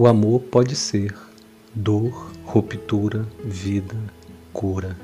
O amor pode ser dor, ruptura, vida, cura.